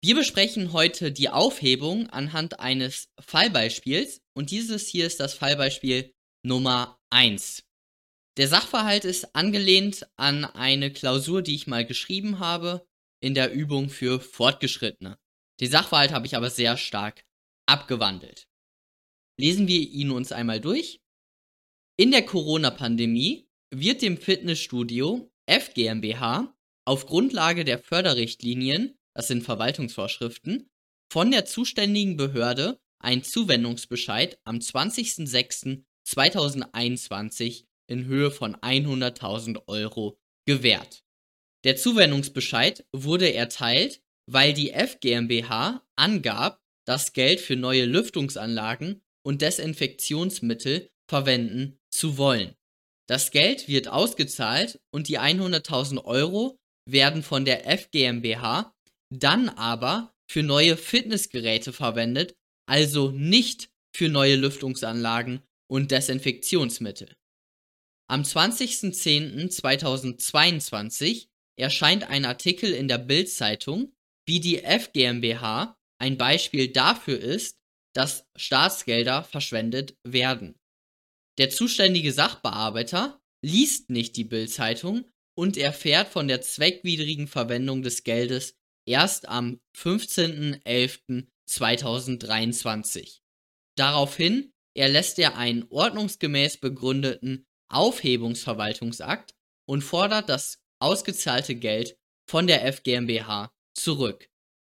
Wir besprechen heute die Aufhebung anhand eines Fallbeispiels und dieses hier ist das Fallbeispiel Nummer 1. Der Sachverhalt ist angelehnt an eine Klausur, die ich mal geschrieben habe in der Übung für Fortgeschrittene. Den Sachverhalt habe ich aber sehr stark abgewandelt. Lesen wir ihn uns einmal durch. In der Corona-Pandemie wird dem Fitnessstudio F GmbH auf Grundlage der Förderrichtlinien das sind Verwaltungsvorschriften, von der zuständigen Behörde ein Zuwendungsbescheid am 20.06.2021 in Höhe von 100.000 Euro gewährt. Der Zuwendungsbescheid wurde erteilt, weil die F GmbH angab, das Geld für neue Lüftungsanlagen und Desinfektionsmittel verwenden zu wollen. Das Geld wird ausgezahlt und die 100.000 Euro werden von der F GmbH dann aber für neue Fitnessgeräte verwendet, also nicht für neue Lüftungsanlagen und Desinfektionsmittel. Am 20.10.2022 erscheint ein Artikel in der Bild-Zeitung, wie die F GmbH ein Beispiel dafür ist, dass Staatsgelder verschwendet werden. Der zuständige Sachbearbeiter liest nicht die Bild-Zeitung und erfährt von der zweckwidrigen Verwendung des Geldes erst am 15.11.2023. Daraufhin erlässt er einen ordnungsgemäß begründeten Aufhebungsverwaltungsakt und fordert das ausgezahlte Geld von der FGmbH zurück.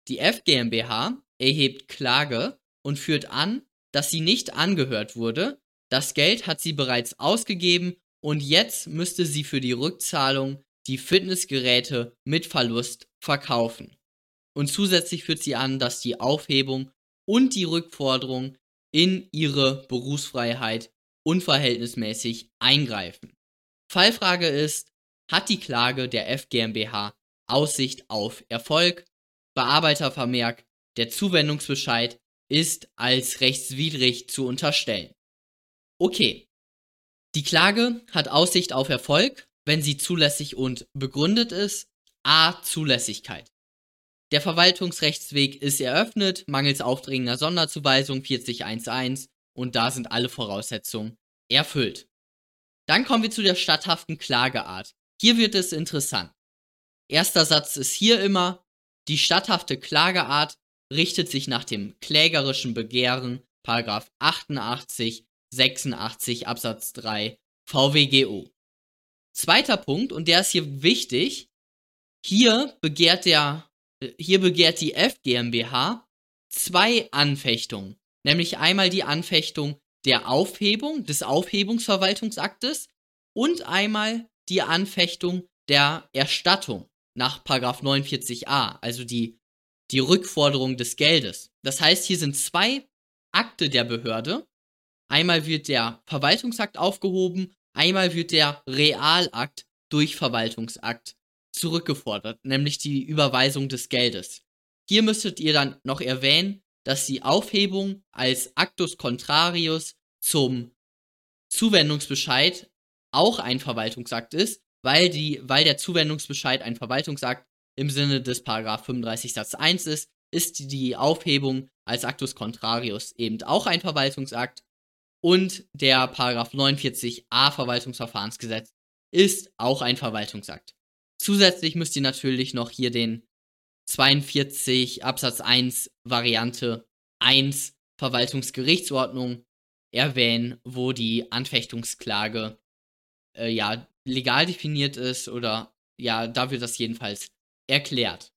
Die FGmbH erhebt Klage und führt an, dass sie nicht angehört wurde, das Geld hat sie bereits ausgegeben und jetzt müsste sie für die Rückzahlung die Fitnessgeräte mit Verlust verkaufen. Und zusätzlich führt sie an, dass die Aufhebung und die Rückforderung in ihre Berufsfreiheit unverhältnismäßig eingreifen. Fallfrage ist, hat die Klage der F GmbH Aussicht auf Erfolg? Bearbeitervermerk, der Zuwendungsbescheid ist als rechtswidrig zu unterstellen. Okay. Die Klage hat Aussicht auf Erfolg, wenn sie zulässig und begründet ist. A. Zulässigkeit. Der Verwaltungsrechtsweg ist eröffnet, mangels aufdringender Sonderzuweisung 4011 und da sind alle Voraussetzungen erfüllt. Dann kommen wir zu der statthaften Klageart. Hier wird es interessant. Erster Satz ist hier immer, die statthafte Klageart richtet sich nach dem klägerischen Begehren, Paragraph 88, 86 Absatz 3 VWGO. Zweiter Punkt, und der ist hier wichtig, hier begehrt der hier begehrt die F GmbH zwei Anfechtungen, nämlich einmal die Anfechtung der Aufhebung des Aufhebungsverwaltungsaktes und einmal die Anfechtung der Erstattung nach 49a, also die, die Rückforderung des Geldes. Das heißt, hier sind zwei Akte der Behörde. Einmal wird der Verwaltungsakt aufgehoben, einmal wird der Realakt durch Verwaltungsakt zurückgefordert, nämlich die Überweisung des Geldes. Hier müsstet ihr dann noch erwähnen, dass die Aufhebung als Actus Contrarius zum Zuwendungsbescheid auch ein Verwaltungsakt ist, weil, die, weil der Zuwendungsbescheid ein Verwaltungsakt im Sinne des Paragraph 35 Satz 1 ist, ist die Aufhebung als Actus Contrarius eben auch ein Verwaltungsakt und der Paragraph 49a Verwaltungsverfahrensgesetz ist auch ein Verwaltungsakt. Zusätzlich müsst ihr natürlich noch hier den 42 Absatz 1 Variante 1 Verwaltungsgerichtsordnung erwähnen, wo die Anfechtungsklage äh, ja legal definiert ist oder ja, da wird das jedenfalls erklärt.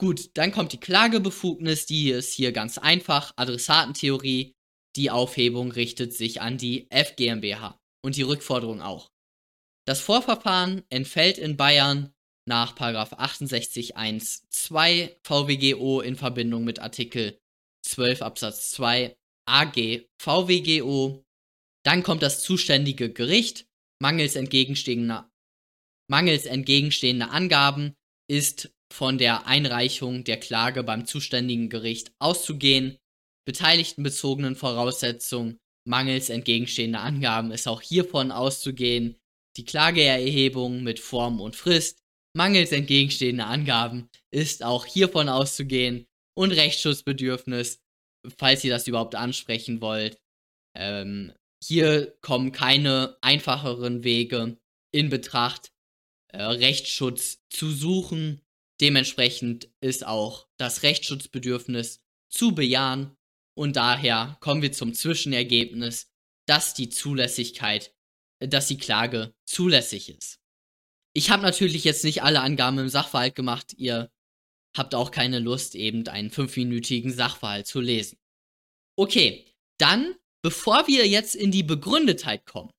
Gut, dann kommt die Klagebefugnis, die ist hier ganz einfach, Adressatentheorie, die Aufhebung richtet sich an die F GmbH und die Rückforderung auch. Das Vorverfahren entfällt in Bayern nach 68 1 2 VWGO in Verbindung mit Artikel 12 Absatz 2 AG VWGO. Dann kommt das zuständige Gericht. Mangels entgegenstehender, mangels entgegenstehender Angaben ist von der Einreichung der Klage beim zuständigen Gericht auszugehen. Beteiligtenbezogenen Voraussetzungen mangels entgegenstehender Angaben ist auch hiervon auszugehen die Klageerhebung mit Form und Frist, Mangels entgegenstehender Angaben ist auch hiervon auszugehen und Rechtsschutzbedürfnis, falls ihr das überhaupt ansprechen wollt. Ähm, hier kommen keine einfacheren Wege in Betracht, äh, Rechtsschutz zu suchen. Dementsprechend ist auch das Rechtsschutzbedürfnis zu bejahen und daher kommen wir zum Zwischenergebnis, dass die Zulässigkeit, dass die Klage zulässig ist. Ich habe natürlich jetzt nicht alle Angaben im Sachverhalt gemacht, ihr habt auch keine Lust, eben einen fünfminütigen Sachverhalt zu lesen. Okay, dann, bevor wir jetzt in die Begründetheit kommen,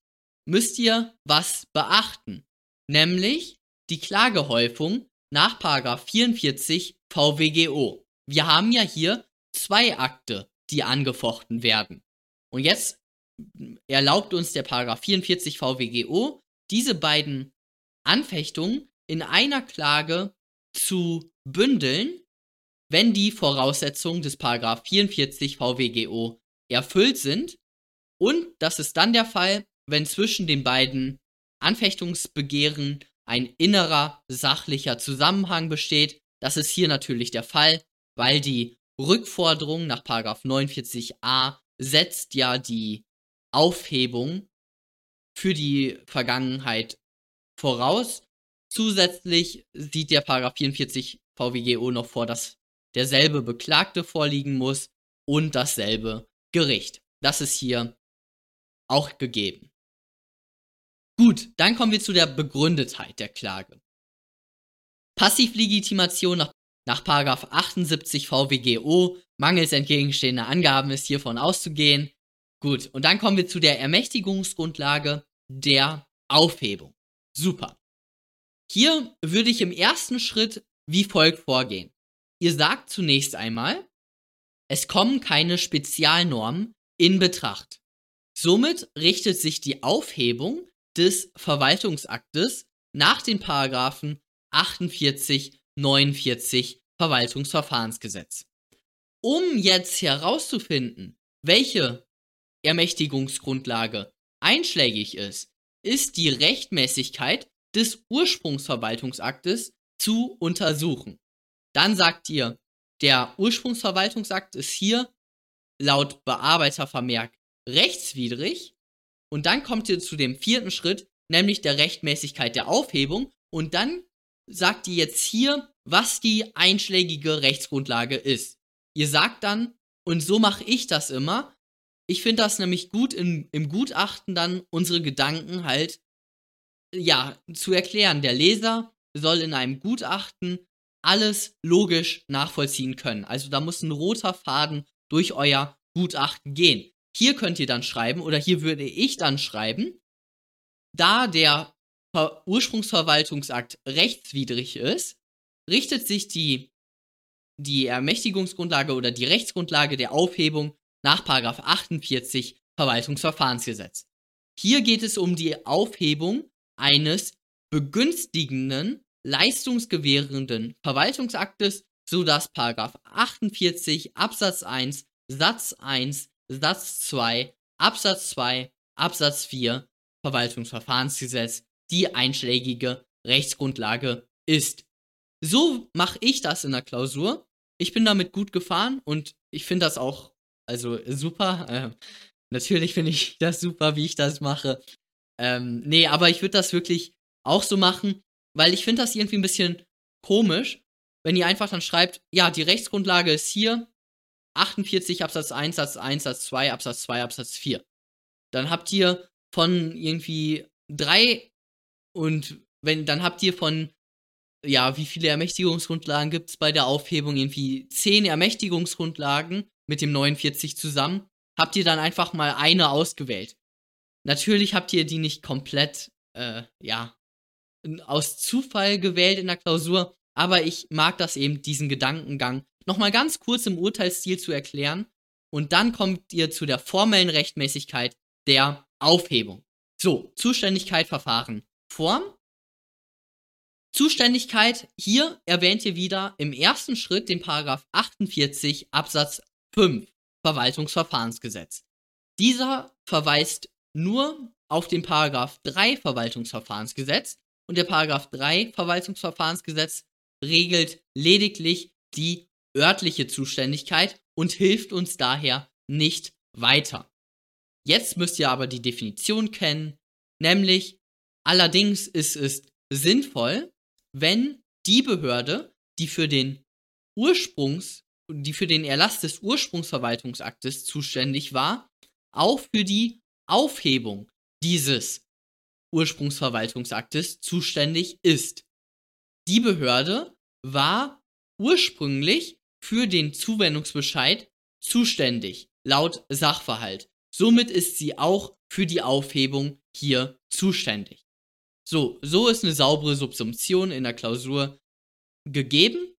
müsst ihr was beachten, nämlich die Klagehäufung nach 44 VWGO. Wir haben ja hier zwei Akte, die angefochten werden. Und jetzt erlaubt uns der Paragraph 44 VWGO, diese beiden Anfechtungen in einer Klage zu bündeln, wenn die Voraussetzungen des Paragraph 44 VWGO erfüllt sind. Und das ist dann der Fall, wenn zwischen den beiden Anfechtungsbegehren ein innerer sachlicher Zusammenhang besteht. Das ist hier natürlich der Fall, weil die Rückforderung nach 49a setzt ja die Aufhebung für die Vergangenheit voraus. Zusätzlich sieht der Paragraph 44 VWGO noch vor, dass derselbe Beklagte vorliegen muss und dasselbe Gericht. Das ist hier auch gegeben. Gut, dann kommen wir zu der Begründetheit der Klage. Passivlegitimation nach nach 78 VWGO, mangels entgegenstehender Angaben ist hiervon auszugehen. Gut, und dann kommen wir zu der Ermächtigungsgrundlage der Aufhebung. Super. Hier würde ich im ersten Schritt wie folgt vorgehen. Ihr sagt zunächst einmal, es kommen keine Spezialnormen in Betracht. Somit richtet sich die Aufhebung des Verwaltungsaktes nach den Paragraphen 48 49 Verwaltungsverfahrensgesetz. Um jetzt herauszufinden, welche Ermächtigungsgrundlage einschlägig ist, ist die Rechtmäßigkeit des Ursprungsverwaltungsaktes zu untersuchen. Dann sagt ihr, der Ursprungsverwaltungsakt ist hier laut Bearbeitervermerk rechtswidrig und dann kommt ihr zu dem vierten Schritt, nämlich der Rechtmäßigkeit der Aufhebung und dann sagt ihr jetzt hier, was die einschlägige Rechtsgrundlage ist. Ihr sagt dann, und so mache ich das immer, ich finde das nämlich gut in, im Gutachten dann unsere Gedanken halt, ja, zu erklären. Der Leser soll in einem Gutachten alles logisch nachvollziehen können. Also da muss ein roter Faden durch euer Gutachten gehen. Hier könnt ihr dann schreiben, oder hier würde ich dann schreiben, da der Ursprungsverwaltungsakt rechtswidrig ist, richtet sich die, die Ermächtigungsgrundlage oder die Rechtsgrundlage der Aufhebung nach 48 Verwaltungsverfahrensgesetz. Hier geht es um die Aufhebung eines begünstigenden, leistungsgewährenden Verwaltungsaktes, sodass 48 Absatz 1 Satz 1 Satz 2 Absatz 2 Absatz 4 Verwaltungsverfahrensgesetz die einschlägige Rechtsgrundlage ist. So mache ich das in der Klausur. Ich bin damit gut gefahren und ich finde das auch, also super. Äh, natürlich finde ich das super, wie ich das mache. Ähm, nee, aber ich würde das wirklich auch so machen, weil ich finde das irgendwie ein bisschen komisch, wenn ihr einfach dann schreibt, ja, die Rechtsgrundlage ist hier, 48 Absatz 1, Satz 1, Satz 2, Absatz 2, Absatz 4. Dann habt ihr von irgendwie drei und wenn, dann habt ihr von, ja, wie viele Ermächtigungsgrundlagen gibt es bei der Aufhebung? Irgendwie zehn Ermächtigungsgrundlagen mit dem 49 zusammen. Habt ihr dann einfach mal eine ausgewählt. Natürlich habt ihr die nicht komplett, äh, ja, aus Zufall gewählt in der Klausur, aber ich mag das eben, diesen Gedankengang nochmal ganz kurz im Urteilsstil zu erklären. Und dann kommt ihr zu der formellen Rechtmäßigkeit der Aufhebung. So, Zuständigkeit, Verfahren. Form. Zuständigkeit, hier erwähnt ihr wieder im ersten Schritt den Paragraph 48 Absatz 5 Verwaltungsverfahrensgesetz. Dieser verweist nur auf den Paragraph 3 Verwaltungsverfahrensgesetz und der Paragraph 3 Verwaltungsverfahrensgesetz regelt lediglich die örtliche Zuständigkeit und hilft uns daher nicht weiter. Jetzt müsst ihr aber die Definition kennen, nämlich allerdings ist es sinnvoll, wenn die Behörde, die für den Ursprungs, die für den Erlass des Ursprungsverwaltungsaktes zuständig war, auch für die Aufhebung dieses Ursprungsverwaltungsaktes zuständig ist. Die Behörde war ursprünglich für den Zuwendungsbescheid zuständig, laut Sachverhalt. Somit ist sie auch für die Aufhebung hier zuständig. So, so ist eine saubere Subsumption in der Klausur gegeben.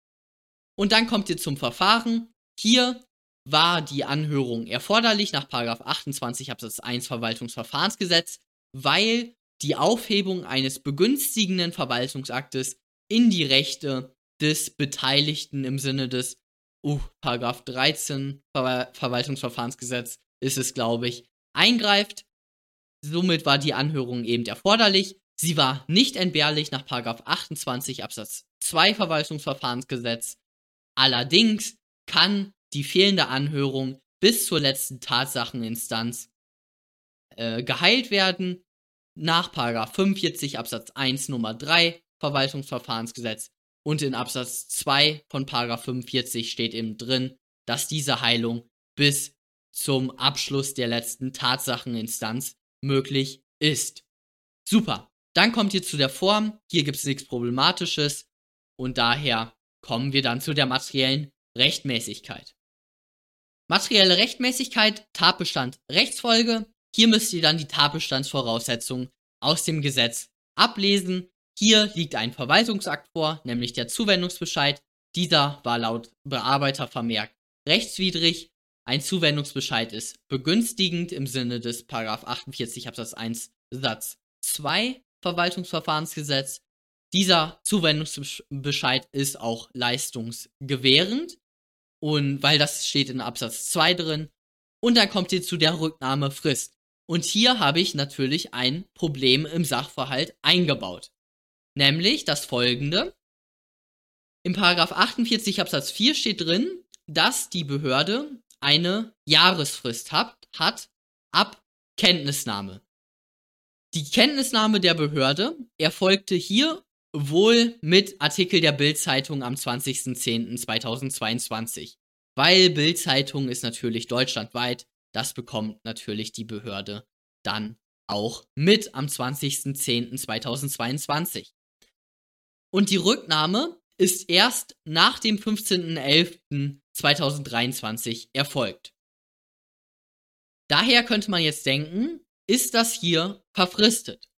Und dann kommt ihr zum Verfahren. Hier war die Anhörung erforderlich nach 28 Absatz 1 Verwaltungsverfahrensgesetz, weil die Aufhebung eines begünstigenden Verwaltungsaktes in die Rechte des Beteiligten im Sinne des uh, Paragraph 13 Ver Verwaltungsverfahrensgesetz ist es, glaube ich, eingreift. Somit war die Anhörung eben erforderlich. Sie war nicht entbehrlich nach 28 Absatz 2 Verwaltungsverfahrensgesetz. Allerdings kann die fehlende Anhörung bis zur letzten Tatsacheninstanz äh, geheilt werden nach 45 Absatz 1 Nummer 3 Verwaltungsverfahrensgesetz und in Absatz 2 von 45 steht eben drin, dass diese Heilung bis zum Abschluss der letzten Tatsacheninstanz möglich ist. Super. Dann kommt ihr zu der Form. Hier gibt es nichts Problematisches und daher kommen wir dann zu der materiellen Rechtmäßigkeit. Materielle Rechtmäßigkeit, Tatbestand, Rechtsfolge. Hier müsst ihr dann die Tatbestandsvoraussetzungen aus dem Gesetz ablesen. Hier liegt ein Verwaltungsakt vor, nämlich der Zuwendungsbescheid. Dieser war laut Bearbeiter vermerkt rechtswidrig. Ein Zuwendungsbescheid ist begünstigend im Sinne des 48 Absatz 1 Satz 2 Verwaltungsverfahrensgesetz. Dieser Zuwendungsbescheid ist auch leistungsgewährend und weil das steht in Absatz 2 drin. Und dann kommt ihr zu der Rücknahmefrist. Und hier habe ich natürlich ein Problem im Sachverhalt eingebaut. Nämlich das folgende. Im Paragraph 48 Absatz 4 steht drin, dass die Behörde eine Jahresfrist hat, hat ab Kenntnisnahme. Die Kenntnisnahme der Behörde erfolgte hier wohl mit Artikel der Bild-Zeitung am 20.10.2022. Weil Bild-Zeitung ist natürlich deutschlandweit, das bekommt natürlich die Behörde dann auch mit am 20.10.2022. Und die Rücknahme ist erst nach dem 15.11.2023 erfolgt. Daher könnte man jetzt denken, ist das hier verfristet?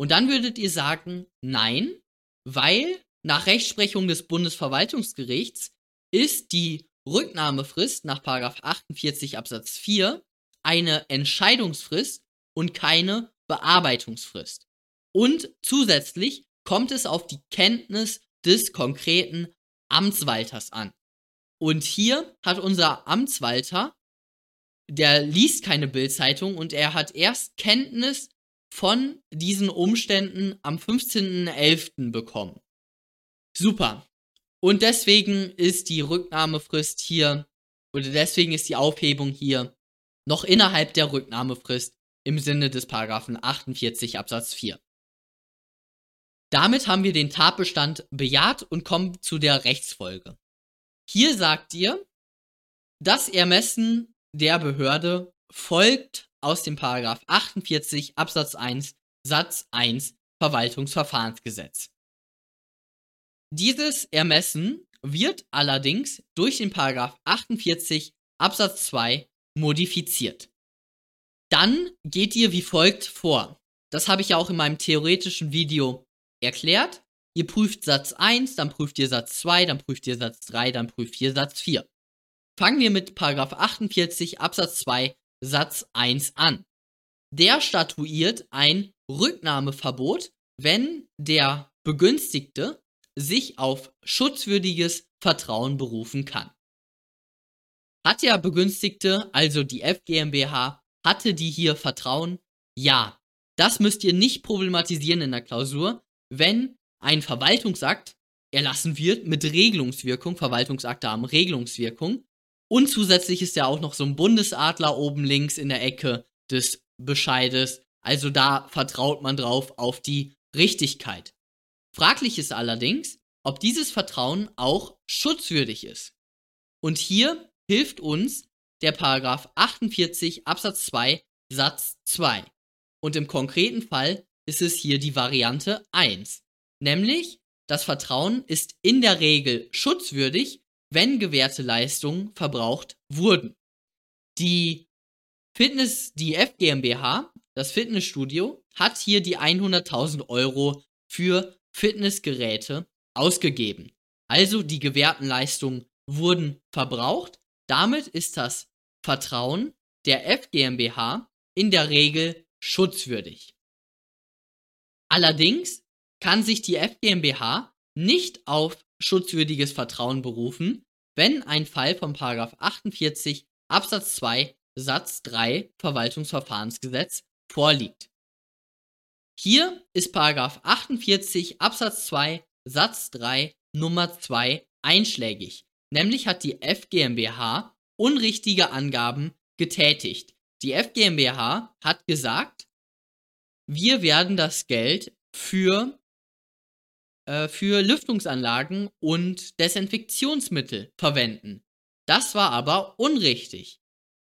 Und dann würdet ihr sagen, nein, weil nach Rechtsprechung des Bundesverwaltungsgerichts ist die Rücknahmefrist nach 48 Absatz 4 eine Entscheidungsfrist und keine Bearbeitungsfrist. Und zusätzlich kommt es auf die Kenntnis des konkreten Amtswalters an. Und hier hat unser Amtswalter, der liest keine Bildzeitung und er hat erst Kenntnis von diesen Umständen am 15.11. bekommen. Super. Und deswegen ist die Rücknahmefrist hier, oder deswegen ist die Aufhebung hier noch innerhalb der Rücknahmefrist im Sinne des Paragraphen 48 Absatz 4. Damit haben wir den Tatbestand bejaht und kommen zu der Rechtsfolge. Hier sagt ihr, das Ermessen der Behörde folgt aus dem Paragraph 48 Absatz 1 Satz 1 Verwaltungsverfahrensgesetz. Dieses Ermessen wird allerdings durch den Paragraph 48 Absatz 2 modifiziert. Dann geht ihr wie folgt vor. Das habe ich ja auch in meinem theoretischen Video erklärt. Ihr prüft Satz 1, dann prüft ihr Satz 2, dann prüft ihr Satz 3, dann prüft ihr Satz 4. Fangen wir mit Paragraph 48 Absatz 2 Satz 1 an. Der statuiert ein Rücknahmeverbot, wenn der Begünstigte sich auf schutzwürdiges Vertrauen berufen kann. Hat der Begünstigte, also die FGMBH, hatte die hier Vertrauen? Ja. Das müsst ihr nicht problematisieren in der Klausur, wenn ein Verwaltungsakt erlassen wird mit Regelungswirkung, Verwaltungsakte haben Regelungswirkung. Und zusätzlich ist ja auch noch so ein Bundesadler oben links in der Ecke des Bescheides. Also da vertraut man drauf auf die Richtigkeit. Fraglich ist allerdings, ob dieses Vertrauen auch schutzwürdig ist. Und hier hilft uns der Paragraph 48 Absatz 2 Satz 2. Und im konkreten Fall ist es hier die Variante 1. Nämlich, das Vertrauen ist in der Regel schutzwürdig, wenn gewährte Leistungen verbraucht wurden. Die Fitness, die F GmbH, das Fitnessstudio, hat hier die 100.000 Euro für Fitnessgeräte ausgegeben. Also die gewährten Leistungen wurden verbraucht. Damit ist das Vertrauen der F GmbH in der Regel schutzwürdig. Allerdings kann sich die F GmbH nicht auf schutzwürdiges Vertrauen berufen, wenn ein Fall von 48 Absatz 2 Satz 3 Verwaltungsverfahrensgesetz vorliegt. Hier ist 48 Absatz 2 Satz 3 Nummer 2 einschlägig, nämlich hat die F GmbH unrichtige Angaben getätigt. Die F GmbH hat gesagt, wir werden das Geld für, äh, für Lüftungsanlagen und Desinfektionsmittel verwenden. Das war aber unrichtig.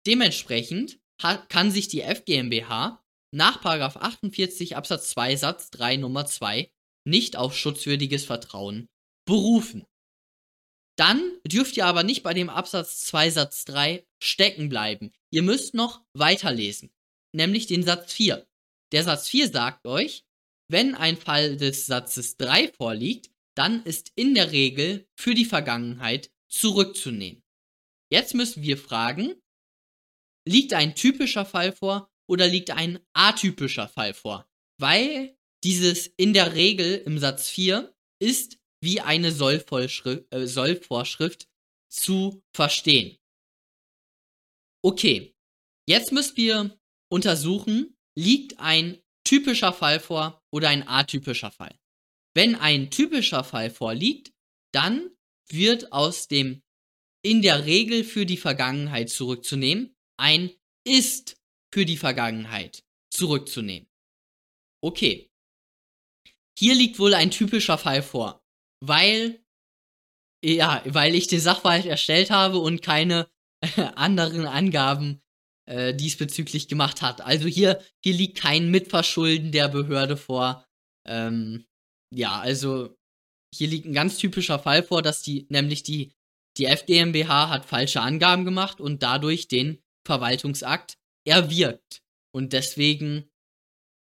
Dementsprechend hat, kann sich die F GmbH nach 48 Absatz 2 Satz 3 Nummer 2 nicht auf schutzwürdiges Vertrauen berufen. Dann dürft ihr aber nicht bei dem Absatz 2 Satz 3 stecken bleiben. Ihr müsst noch weiterlesen, nämlich den Satz 4. Der Satz 4 sagt euch, wenn ein Fall des Satzes 3 vorliegt, dann ist in der Regel für die Vergangenheit zurückzunehmen. Jetzt müssen wir fragen, liegt ein typischer Fall vor oder liegt ein atypischer Fall vor? Weil dieses in der Regel im Satz 4 ist wie eine äh, Sollvorschrift zu verstehen. Okay, jetzt müssen wir untersuchen, liegt ein typischer Fall vor oder ein atypischer Fall. Wenn ein typischer Fall vorliegt, dann wird aus dem in der Regel für die Vergangenheit zurückzunehmen ein ist für die Vergangenheit zurückzunehmen. Okay. Hier liegt wohl ein typischer Fall vor, weil ja, weil ich den Sachverhalt erstellt habe und keine anderen Angaben äh, diesbezüglich gemacht hat. Also hier, hier liegt kein Mitverschulden der Behörde vor. Ähm, ja, also hier liegt ein ganz typischer Fall vor, dass die, nämlich die, die FDMBH hat falsche Angaben gemacht und dadurch den Verwaltungsakt erwirkt. Und deswegen,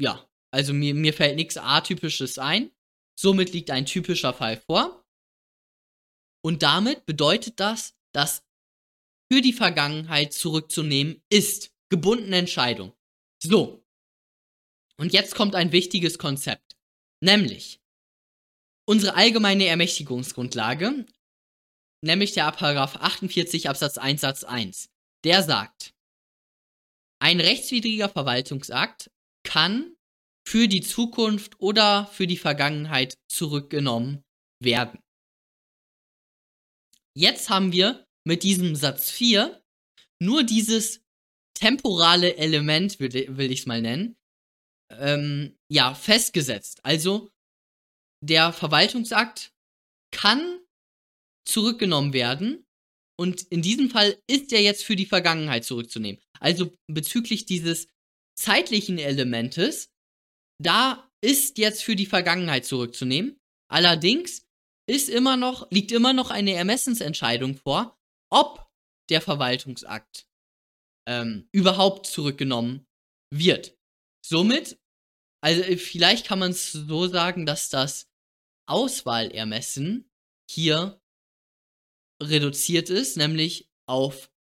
ja, also mir, mir fällt nichts Atypisches ein. Somit liegt ein typischer Fall vor. Und damit bedeutet das, dass für die Vergangenheit zurückzunehmen ist. Gebundene Entscheidung. So. Und jetzt kommt ein wichtiges Konzept. Nämlich unsere allgemeine Ermächtigungsgrundlage, nämlich der Paragraph 48 Absatz 1 Satz 1. Der sagt, ein rechtswidriger Verwaltungsakt kann für die Zukunft oder für die Vergangenheit zurückgenommen werden. Jetzt haben wir mit diesem Satz 4 nur dieses temporale Element, will, ich es mal nennen, ähm, ja, festgesetzt. Also der Verwaltungsakt kann zurückgenommen werden und in diesem Fall ist er jetzt für die Vergangenheit zurückzunehmen. Also bezüglich dieses zeitlichen Elementes, da ist jetzt für die Vergangenheit zurückzunehmen. Allerdings ist immer noch, liegt immer noch eine Ermessensentscheidung vor, ob der Verwaltungsakt ähm, überhaupt zurückgenommen wird. Somit, also äh, vielleicht kann man es so sagen, dass das Auswahlermessen hier reduziert ist, nämlich auf,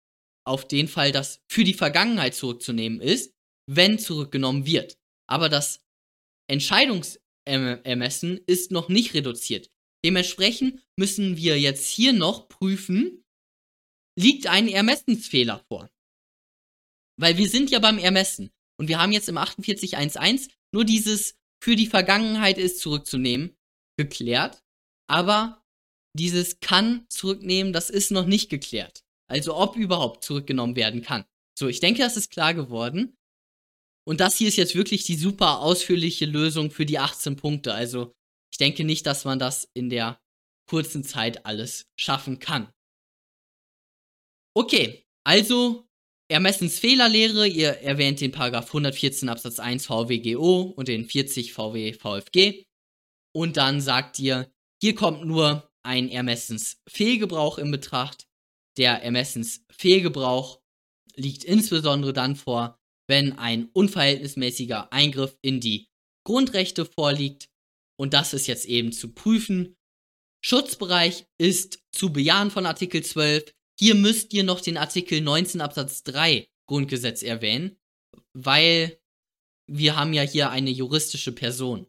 auf den Fall, dass für die Vergangenheit zurückzunehmen ist, wenn zurückgenommen wird. Aber das Entscheidungsermessen ist noch nicht reduziert. Dementsprechend müssen wir jetzt hier noch prüfen, liegt ein Ermessensfehler vor. Weil wir sind ja beim Ermessen. Und wir haben jetzt im 48.1.1 nur dieses für die Vergangenheit ist zurückzunehmen, geklärt. Aber dieses kann zurücknehmen, das ist noch nicht geklärt. Also ob überhaupt zurückgenommen werden kann. So, ich denke, das ist klar geworden. Und das hier ist jetzt wirklich die super ausführliche Lösung für die 18 Punkte. Also ich denke nicht, dass man das in der kurzen Zeit alles schaffen kann. Okay, also Ermessensfehlerlehre, ihr erwähnt den Paragraph 114 Absatz 1 VWGO und den 40 VW VFG. Und dann sagt ihr, hier kommt nur ein Ermessensfehlgebrauch in Betracht. Der Ermessensfehlgebrauch liegt insbesondere dann vor, wenn ein unverhältnismäßiger Eingriff in die Grundrechte vorliegt. Und das ist jetzt eben zu prüfen. Schutzbereich ist zu bejahen von Artikel 12. Hier müsst ihr noch den Artikel 19 Absatz 3 Grundgesetz erwähnen, weil wir haben ja hier eine juristische Person.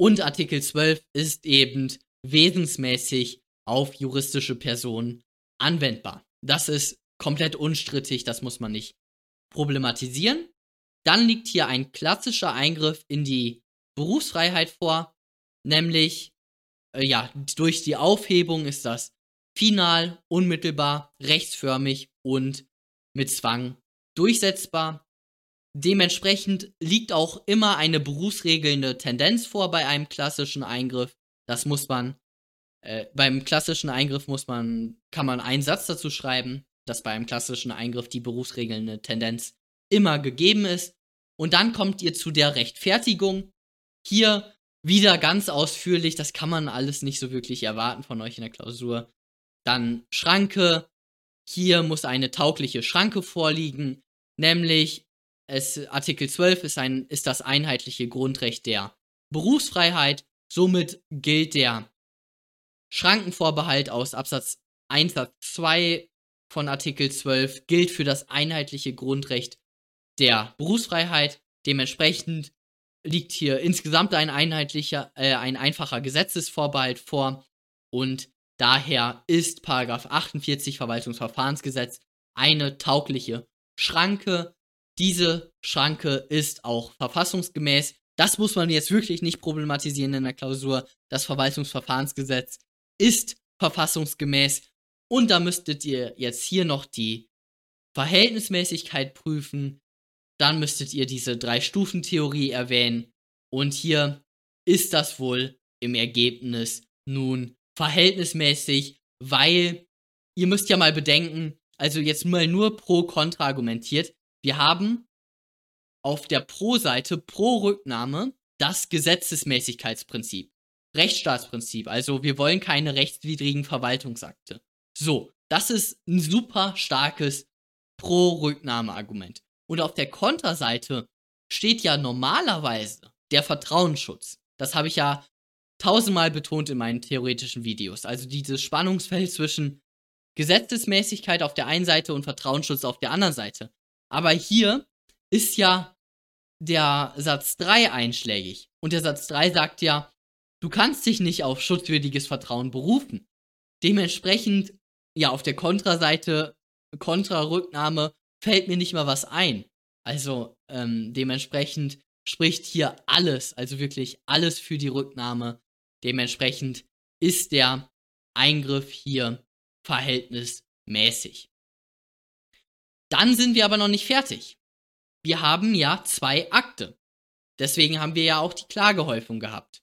Und Artikel 12 ist eben wesensmäßig auf juristische Personen anwendbar. Das ist komplett unstrittig, das muss man nicht problematisieren. Dann liegt hier ein klassischer Eingriff in die Berufsfreiheit vor, nämlich äh, ja, durch die Aufhebung ist das final, unmittelbar, rechtsförmig und mit Zwang durchsetzbar. Dementsprechend liegt auch immer eine berufsregelnde Tendenz vor bei einem klassischen Eingriff. Das muss man, äh, beim klassischen Eingriff muss man, kann man einen Satz dazu schreiben, dass bei einem klassischen Eingriff die berufsregelnde Tendenz immer gegeben ist. Und dann kommt ihr zu der Rechtfertigung. Hier wieder ganz ausführlich, das kann man alles nicht so wirklich erwarten von euch in der Klausur. Dann Schranke. Hier muss eine taugliche Schranke vorliegen, nämlich es, Artikel 12 ist, ein, ist das einheitliche Grundrecht der Berufsfreiheit. Somit gilt der Schrankenvorbehalt aus Absatz 1 Satz 2 von Artikel 12 gilt für das einheitliche Grundrecht der Berufsfreiheit. Dementsprechend liegt hier insgesamt ein einheitlicher, äh, ein einfacher Gesetzesvorbehalt vor und daher ist Paragraph 48 Verwaltungsverfahrensgesetz eine taugliche Schranke. Diese Schranke ist auch verfassungsgemäß. Das muss man jetzt wirklich nicht problematisieren in der Klausur. Das Verwaltungsverfahrensgesetz ist verfassungsgemäß und da müsstet ihr jetzt hier noch die Verhältnismäßigkeit prüfen, dann müsstet ihr diese Drei-Stufen-Theorie erwähnen. Und hier ist das wohl im Ergebnis nun verhältnismäßig, weil ihr müsst ja mal bedenken, also jetzt mal nur pro-kontra argumentiert, wir haben auf der Pro-Seite pro Rücknahme das Gesetzesmäßigkeitsprinzip, Rechtsstaatsprinzip, also wir wollen keine rechtswidrigen Verwaltungsakte. So, das ist ein super starkes Pro-Rücknahme-Argument. Und auf der Konterseite steht ja normalerweise der Vertrauensschutz. Das habe ich ja tausendmal betont in meinen theoretischen Videos. Also dieses Spannungsfeld zwischen Gesetzesmäßigkeit auf der einen Seite und Vertrauensschutz auf der anderen Seite. Aber hier ist ja der Satz 3 einschlägig. Und der Satz 3 sagt ja, du kannst dich nicht auf schutzwürdiges Vertrauen berufen. Dementsprechend, ja, auf der Kontraseite, Kontrarücknahme, fällt mir nicht mal was ein. Also ähm, dementsprechend spricht hier alles, also wirklich alles für die Rücknahme. Dementsprechend ist der Eingriff hier verhältnismäßig. Dann sind wir aber noch nicht fertig. Wir haben ja zwei Akte. Deswegen haben wir ja auch die Klagehäufung gehabt.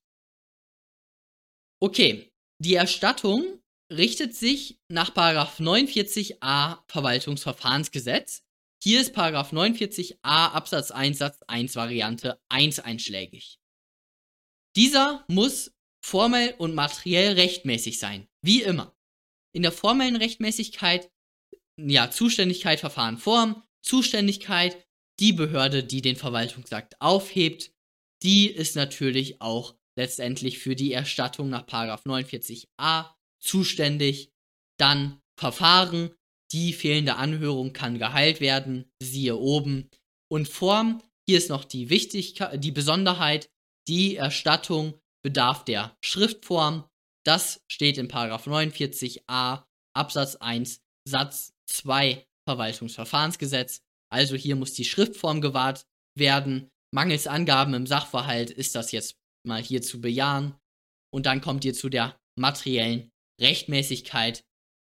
Okay, die Erstattung richtet sich nach 49a Verwaltungsverfahrensgesetz hier ist Paragraph 49a Absatz 1 Satz 1 Variante 1 einschlägig. Dieser muss formell und materiell rechtmäßig sein, wie immer. In der formellen Rechtmäßigkeit, ja, Zuständigkeit, Verfahren, Form, Zuständigkeit, die Behörde, die den Verwaltungsakt aufhebt, die ist natürlich auch letztendlich für die Erstattung nach 49a zuständig. Dann Verfahren, die fehlende Anhörung kann geheilt werden, siehe oben. Und Form, hier ist noch die Wichtigkeit, die Besonderheit, die Erstattung bedarf der Schriftform. Das steht in 49a Absatz 1 Satz 2 Verwaltungsverfahrensgesetz. Also hier muss die Schriftform gewahrt werden. mangels Angaben im Sachverhalt ist das jetzt mal hier zu bejahen. Und dann kommt ihr zu der materiellen Rechtmäßigkeit.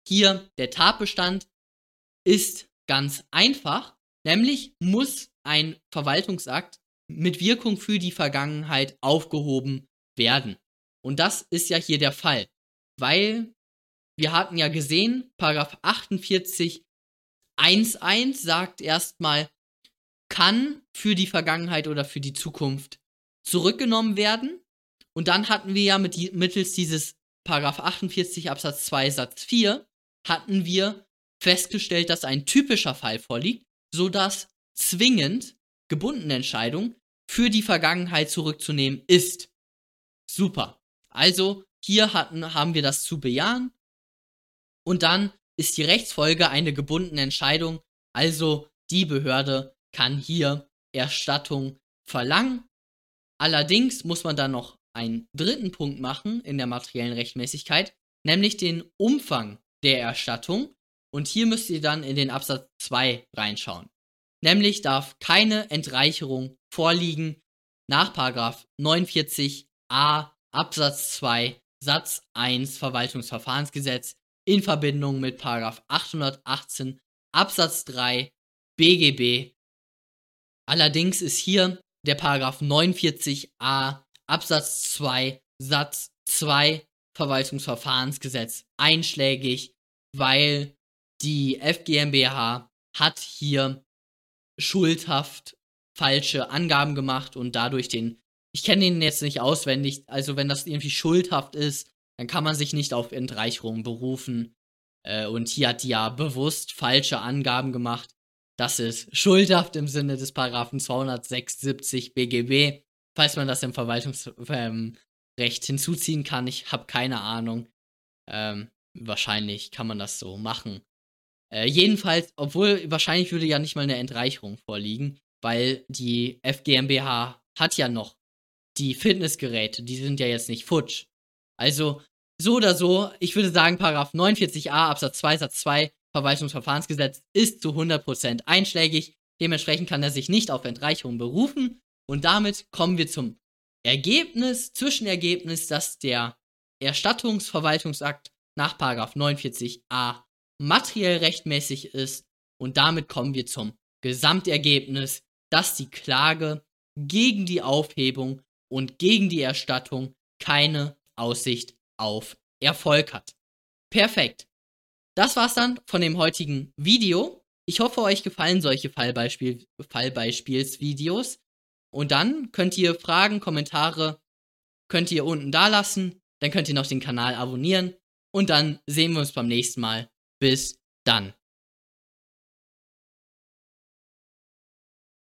Hier der Tatbestand ist ganz einfach, nämlich muss ein Verwaltungsakt mit Wirkung für die Vergangenheit aufgehoben werden. Und das ist ja hier der Fall, weil wir hatten ja gesehen, Paragraph 48 1.1 sagt erstmal, kann für die Vergangenheit oder für die Zukunft zurückgenommen werden. Und dann hatten wir ja mit die, mittels dieses Paragraph 48 Absatz 2 Satz 4 hatten wir festgestellt, dass ein typischer Fall vorliegt, sodass zwingend gebundene Entscheidung für die Vergangenheit zurückzunehmen ist. Super. Also hier hatten, haben wir das zu bejahen. Und dann ist die Rechtsfolge eine gebundene Entscheidung. Also die Behörde kann hier Erstattung verlangen. Allerdings muss man dann noch einen dritten Punkt machen in der materiellen Rechtmäßigkeit, nämlich den Umfang der Erstattung. Und hier müsst ihr dann in den Absatz 2 reinschauen. Nämlich darf keine Entreicherung vorliegen nach 49a Absatz 2 Satz 1 Verwaltungsverfahrensgesetz in Verbindung mit 818 Absatz 3 BGB. Allerdings ist hier der Paragraph 49a Absatz 2 Satz 2 Verwaltungsverfahrensgesetz einschlägig, weil die FGMBH hat hier schuldhaft falsche Angaben gemacht und dadurch den, ich kenne den jetzt nicht auswendig, also wenn das irgendwie schuldhaft ist, dann kann man sich nicht auf Entreicherung berufen. Äh, und hier hat die ja bewusst falsche Angaben gemacht. Das ist schuldhaft im Sinne des Paragraphen 276 BGB, falls man das im Verwaltungsrecht ähm, hinzuziehen kann. Ich habe keine Ahnung. Ähm, wahrscheinlich kann man das so machen. Äh, jedenfalls, obwohl wahrscheinlich würde ja nicht mal eine Entreicherung vorliegen, weil die FGMBH hat ja noch die Fitnessgeräte, die sind ja jetzt nicht futsch. Also, so oder so, ich würde sagen, Paragraph 49a Absatz 2 Satz 2 Verwaltungsverfahrensgesetz ist zu 100% einschlägig. Dementsprechend kann er sich nicht auf Entreicherung berufen. Und damit kommen wir zum Ergebnis, Zwischenergebnis, dass der Erstattungsverwaltungsakt nach Paragraph 49a materiell rechtmäßig ist. Und damit kommen wir zum Gesamtergebnis, dass die Klage gegen die Aufhebung und gegen die Erstattung keine Aussicht auf Erfolg hat. Perfekt. Das war's dann von dem heutigen Video. Ich hoffe, euch gefallen solche Fallbeispiel Fallbeispielsvideos. Und dann könnt ihr Fragen, Kommentare, könnt ihr unten da lassen. Dann könnt ihr noch den Kanal abonnieren. Und dann sehen wir uns beim nächsten Mal. Bis dann.